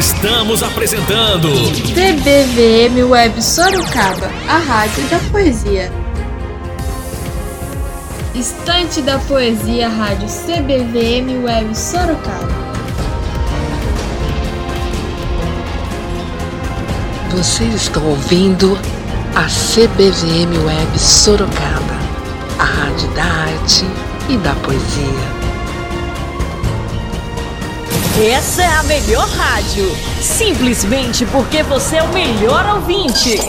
Estamos apresentando CBVM Web Sorocaba, a rádio da poesia. Estante da Poesia Rádio CBVM Web Sorocaba. Vocês estão ouvindo a CBVM Web Sorocaba, a rádio da arte e da poesia. Essa é a melhor rádio, simplesmente porque você é o melhor ouvinte.